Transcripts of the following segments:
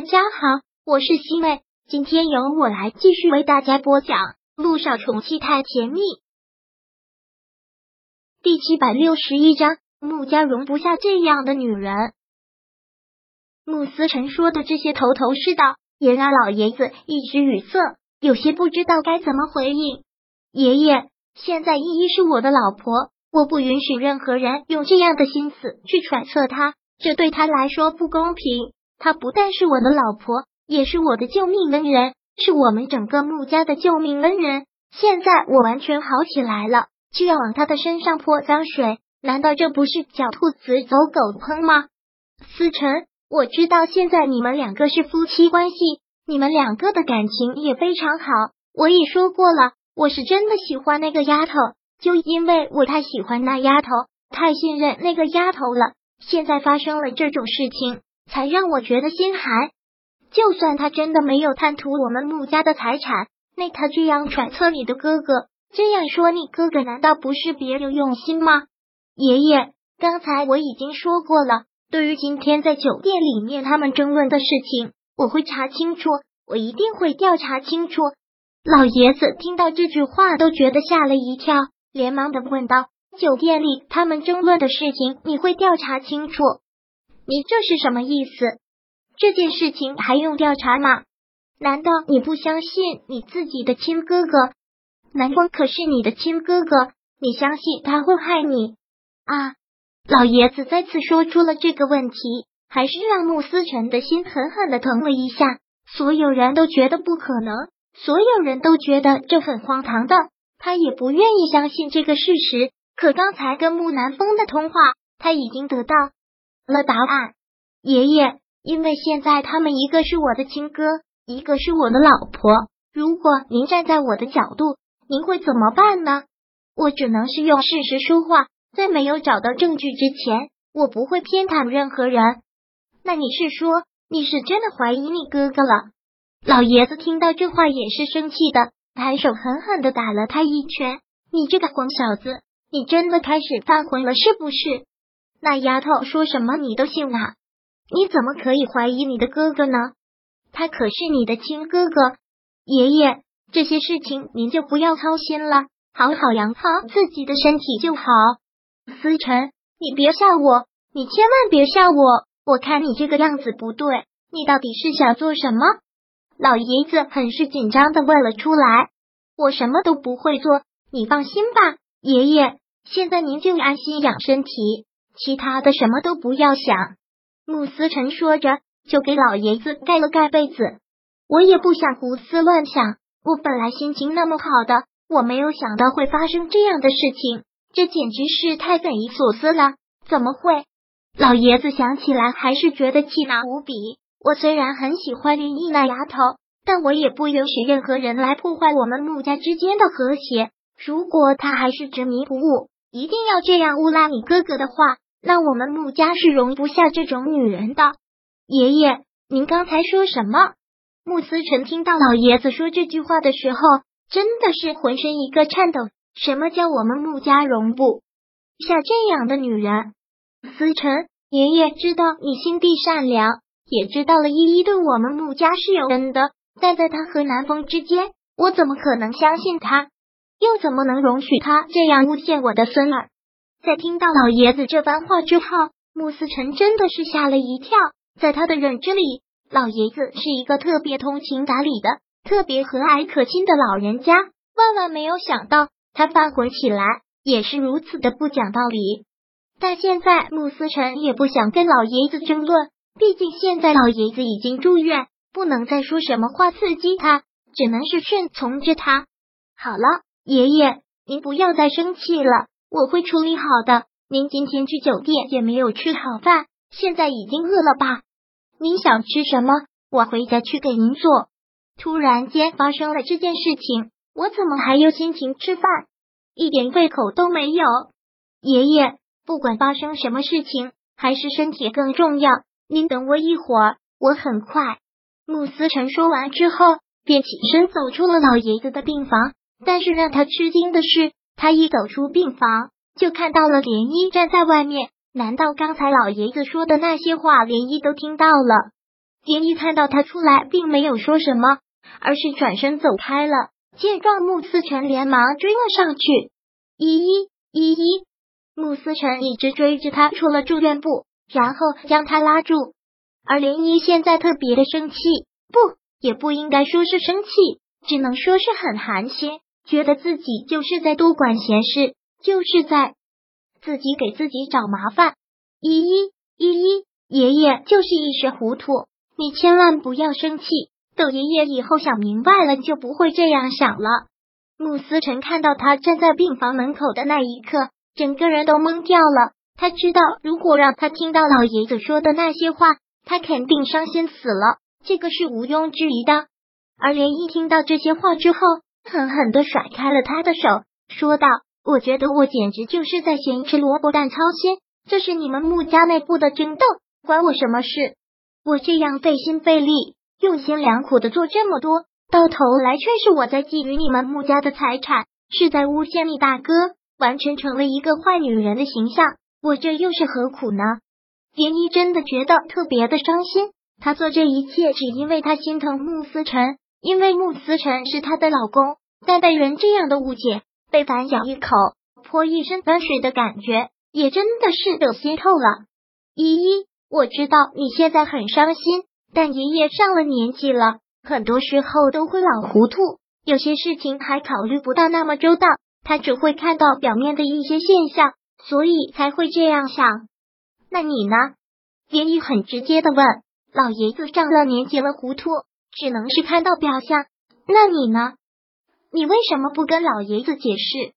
大家好，我是西妹，今天由我来继续为大家播讲《陆少宠妻太甜蜜》第七百六十一章。穆家容不下这样的女人。穆思成说的这些头头是道，也让老爷子一时语塞，有些不知道该怎么回应。爷爷，现在依依是我的老婆，我不允许任何人用这样的心思去揣测她，这对她来说不公平。她不但是我的老婆，也是我的救命恩人，是我们整个穆家的救命恩人。现在我完全好起来了，就要往她的身上泼脏水，难道这不是狡兔死走狗烹吗？思成，我知道现在你们两个是夫妻关系，你们两个的感情也非常好。我也说过了，我是真的喜欢那个丫头，就因为我太喜欢那丫头，太信任那个丫头了。现在发生了这种事情。才让我觉得心寒。就算他真的没有贪图我们穆家的财产，那他这样揣测你的哥哥，这样说你哥哥，难道不是别有用心吗？爷爷，刚才我已经说过了，对于今天在酒店里面他们争论的事情，我会查清楚，我一定会调查清楚。老爷子听到这句话都觉得吓了一跳，连忙的问道：“酒店里他们争论的事情，你会调查清楚？”你这是什么意思？这件事情还用调查吗？难道你不相信你自己的亲哥哥？南风可是你的亲哥哥，你相信他会害你啊？老爷子再次说出了这个问题，还是让穆思辰的心狠狠的疼了一下。所有人都觉得不可能，所有人都觉得这很荒唐的，他也不愿意相信这个事实。可刚才跟木南风的通话，他已经得到。了答案，爷爷，因为现在他们一个是我的亲哥，一个是我的老婆。如果您站在我的角度，您会怎么办呢？我只能是用事实说话，在没有找到证据之前，我不会偏袒任何人。那你是说，你是真的怀疑你哥哥了？老爷子听到这话也是生气的，抬手狠狠的打了他一拳。你这个混小子，你真的开始犯浑了是不是？那丫头说什么你都信啊？你怎么可以怀疑你的哥哥呢？他可是你的亲哥哥。爷爷，这些事情您就不要操心了，好好养好自己的身体就好。思辰，你别吓我，你千万别吓我！我看你这个样子不对，你到底是想做什么？老爷子很是紧张的问了出来。我什么都不会做，你放心吧，爷爷。现在您就安心养身体。其他的什么都不要想。穆思辰说着，就给老爷子盖了盖被子。我也不想胡思乱想，我本来心情那么好的，我没有想到会发生这样的事情，这简直是太匪夷所思了。怎么会？老爷子想起来还是觉得气恼无比。我虽然很喜欢林毅那丫头，但我也不允许任何人来破坏我们穆家之间的和谐。如果他还是执迷不悟，一定要这样诬赖你哥哥的话。那我们穆家是容不下这种女人的。爷爷，您刚才说什么？穆思成听到老爷子说这句话的时候，真的是浑身一个颤抖。什么叫我们穆家容不下这样的女人？思成，爷爷知道你心地善良，也知道了依依对我们穆家是有恩的，但在他和南风之间，我怎么可能相信他？又怎么能容许他这样诬陷我的孙儿？在听到老爷子这番话之后，穆思成真的是吓了一跳。在他的认知里，老爷子是一个特别通情达理的、特别和蔼可亲的老人家。万万没有想到，他犯浑起来也是如此的不讲道理。但现在穆思成也不想跟老爷子争论，毕竟现在老爷子已经住院，不能再说什么话刺激他，只能是顺从着他。好了，爷爷，您不要再生气了。我会处理好的。您今天去酒店也没有吃好饭，现在已经饿了吧？您想吃什么？我回家去给您做。突然间发生了这件事情，我怎么还有心情吃饭？一点胃口都没有。爷爷，不管发生什么事情，还是身体更重要。您等我一会儿，我很快。穆思成说完之后，便起身走出了老爷子的病房。但是让他吃惊的是。他一走出病房，就看到了涟漪站在外面。难道刚才老爷子说的那些话，涟漪都听到了？连一看到他出来，并没有说什么，而是转身走开了。见状，穆思成连忙追了上去。依依，依依，穆思成一直追着他出了住院部，然后将他拉住。而涟漪现在特别的生气，不，也不应该说是生气，只能说是很寒心，觉得自己就是在多管闲事，就是在自己给自己找麻烦。依依，依依，爷爷就是一时糊涂，你千万不要生气。等爷爷以后想明白了，就不会这样想了。穆思成看到他站在病房门口的那一刻，整个人都懵掉了。他知道，如果让他听到老爷子说的那些话，他肯定伤心死了，这个是毋庸置疑的。而连一听到这些话之后，狠狠的甩开了他的手，说道：“我觉得我简直就是在咸吃萝卜淡操心。”这是你们穆家内部的争斗，关我什么事？我这样费心费力、用心良苦的做这么多，到头来却是我在觊觎你们穆家的财产，是在诬陷你大哥，完全成了一个坏女人的形象。我这又是何苦呢？莲漪真的觉得特别的伤心。她做这一切，只因为她心疼穆思辰，因为穆思成是她的老公，但被人这样的误解，被反咬一口，泼一身冷水的感觉。也真的是恶心透了，依依，我知道你现在很伤心，但爷爷上了年纪了，很多时候都会老糊涂，有些事情还考虑不到那么周到，他只会看到表面的一些现象，所以才会这样想。那你呢？连玉很直接的问。老爷子上了年纪了，糊涂，只能是看到表象。那你呢？你为什么不跟老爷子解释？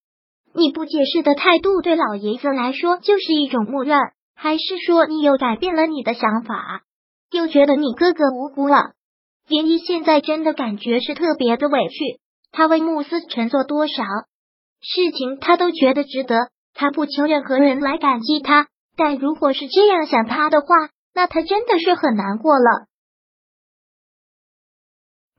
你不解释的态度，对老爷子来说就是一种默认，还是说你又改变了你的想法，又觉得你哥哥无辜了？涟漪现在真的感觉是特别的委屈，他为慕斯成做多少事情，他都觉得值得。他不求任何人来感激他，但如果是这样想他的话，那他真的是很难过了。